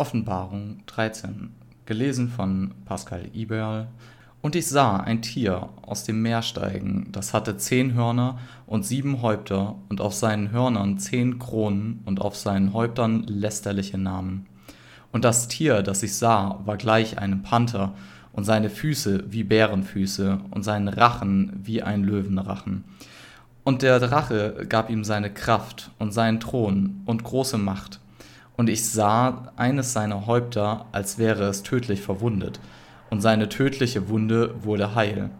Offenbarung 13, gelesen von Pascal Iberl. Und ich sah ein Tier aus dem Meer steigen, das hatte zehn Hörner und sieben Häupter, und auf seinen Hörnern zehn Kronen und auf seinen Häuptern lästerliche Namen. Und das Tier, das ich sah, war gleich einem Panther, und seine Füße wie Bärenfüße, und seinen Rachen wie ein Löwenrachen. Und der Drache gab ihm seine Kraft und seinen Thron und große Macht und ich sah eines seiner Häupter, als wäre es tödlich verwundet, und seine tödliche Wunde wurde heil.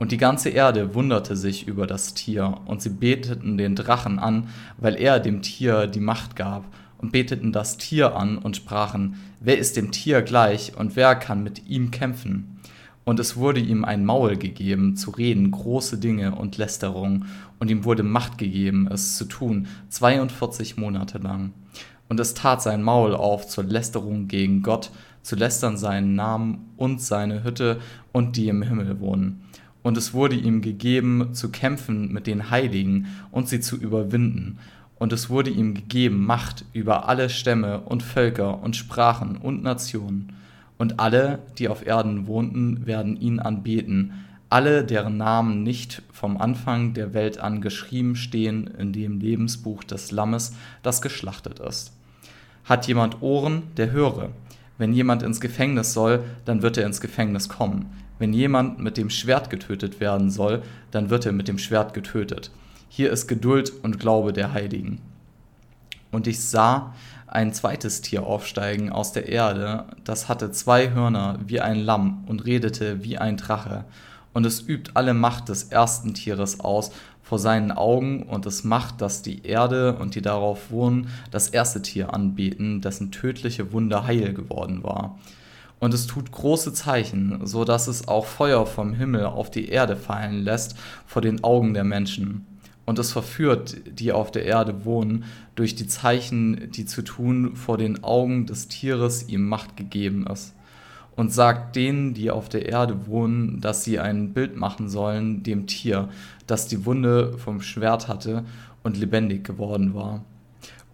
Und die ganze Erde wunderte sich über das Tier, und sie beteten den Drachen an, weil er dem Tier die Macht gab, und beteten das Tier an und sprachen, wer ist dem Tier gleich, und wer kann mit ihm kämpfen? Und es wurde ihm ein Maul gegeben, zu reden große Dinge und Lästerung, und ihm wurde Macht gegeben, es zu tun, 42 Monate lang. Und es tat sein Maul auf zur Lästerung gegen Gott, zu lästern seinen Namen und seine Hütte und die im Himmel wohnen. Und es wurde ihm gegeben, zu kämpfen mit den Heiligen und sie zu überwinden. Und es wurde ihm gegeben Macht über alle Stämme und Völker und Sprachen und Nationen. Und alle, die auf Erden wohnten, werden ihn anbeten, alle, deren Namen nicht vom Anfang der Welt an geschrieben stehen in dem Lebensbuch des Lammes, das geschlachtet ist. Hat jemand Ohren, der höre. Wenn jemand ins Gefängnis soll, dann wird er ins Gefängnis kommen. Wenn jemand mit dem Schwert getötet werden soll, dann wird er mit dem Schwert getötet. Hier ist Geduld und Glaube der Heiligen. Und ich sah ein zweites Tier aufsteigen aus der Erde, das hatte zwei Hörner wie ein Lamm und redete wie ein Drache und es übt alle Macht des ersten Tieres aus vor seinen Augen und es macht, dass die Erde und die darauf wohnen das erste Tier anbeten, dessen tödliche Wunde heil geworden war. Und es tut große Zeichen, so dass es auch Feuer vom Himmel auf die Erde fallen lässt vor den Augen der Menschen. Und es verführt, die auf der Erde wohnen, durch die Zeichen, die zu tun vor den Augen des Tieres ihm Macht gegeben ist und sagt denen, die auf der Erde wohnen, dass sie ein Bild machen sollen dem Tier, das die Wunde vom Schwert hatte und lebendig geworden war.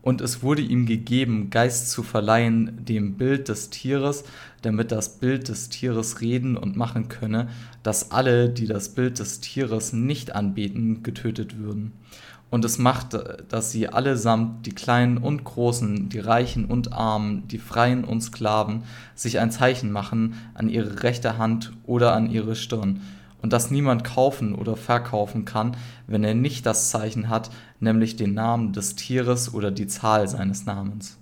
Und es wurde ihm gegeben, Geist zu verleihen dem Bild des Tieres, damit das Bild des Tieres reden und machen könne, dass alle, die das Bild des Tieres nicht anbeten, getötet würden. Und es macht, dass sie allesamt, die Kleinen und Großen, die Reichen und Armen, die Freien und Sklaven, sich ein Zeichen machen an ihre rechte Hand oder an ihre Stirn, und dass niemand kaufen oder verkaufen kann, wenn er nicht das Zeichen hat, nämlich den Namen des Tieres oder die Zahl seines Namens.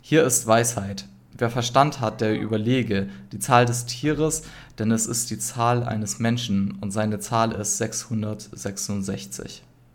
Hier ist Weisheit. Wer Verstand hat, der überlege die Zahl des Tieres, denn es ist die Zahl eines Menschen und seine Zahl ist 666.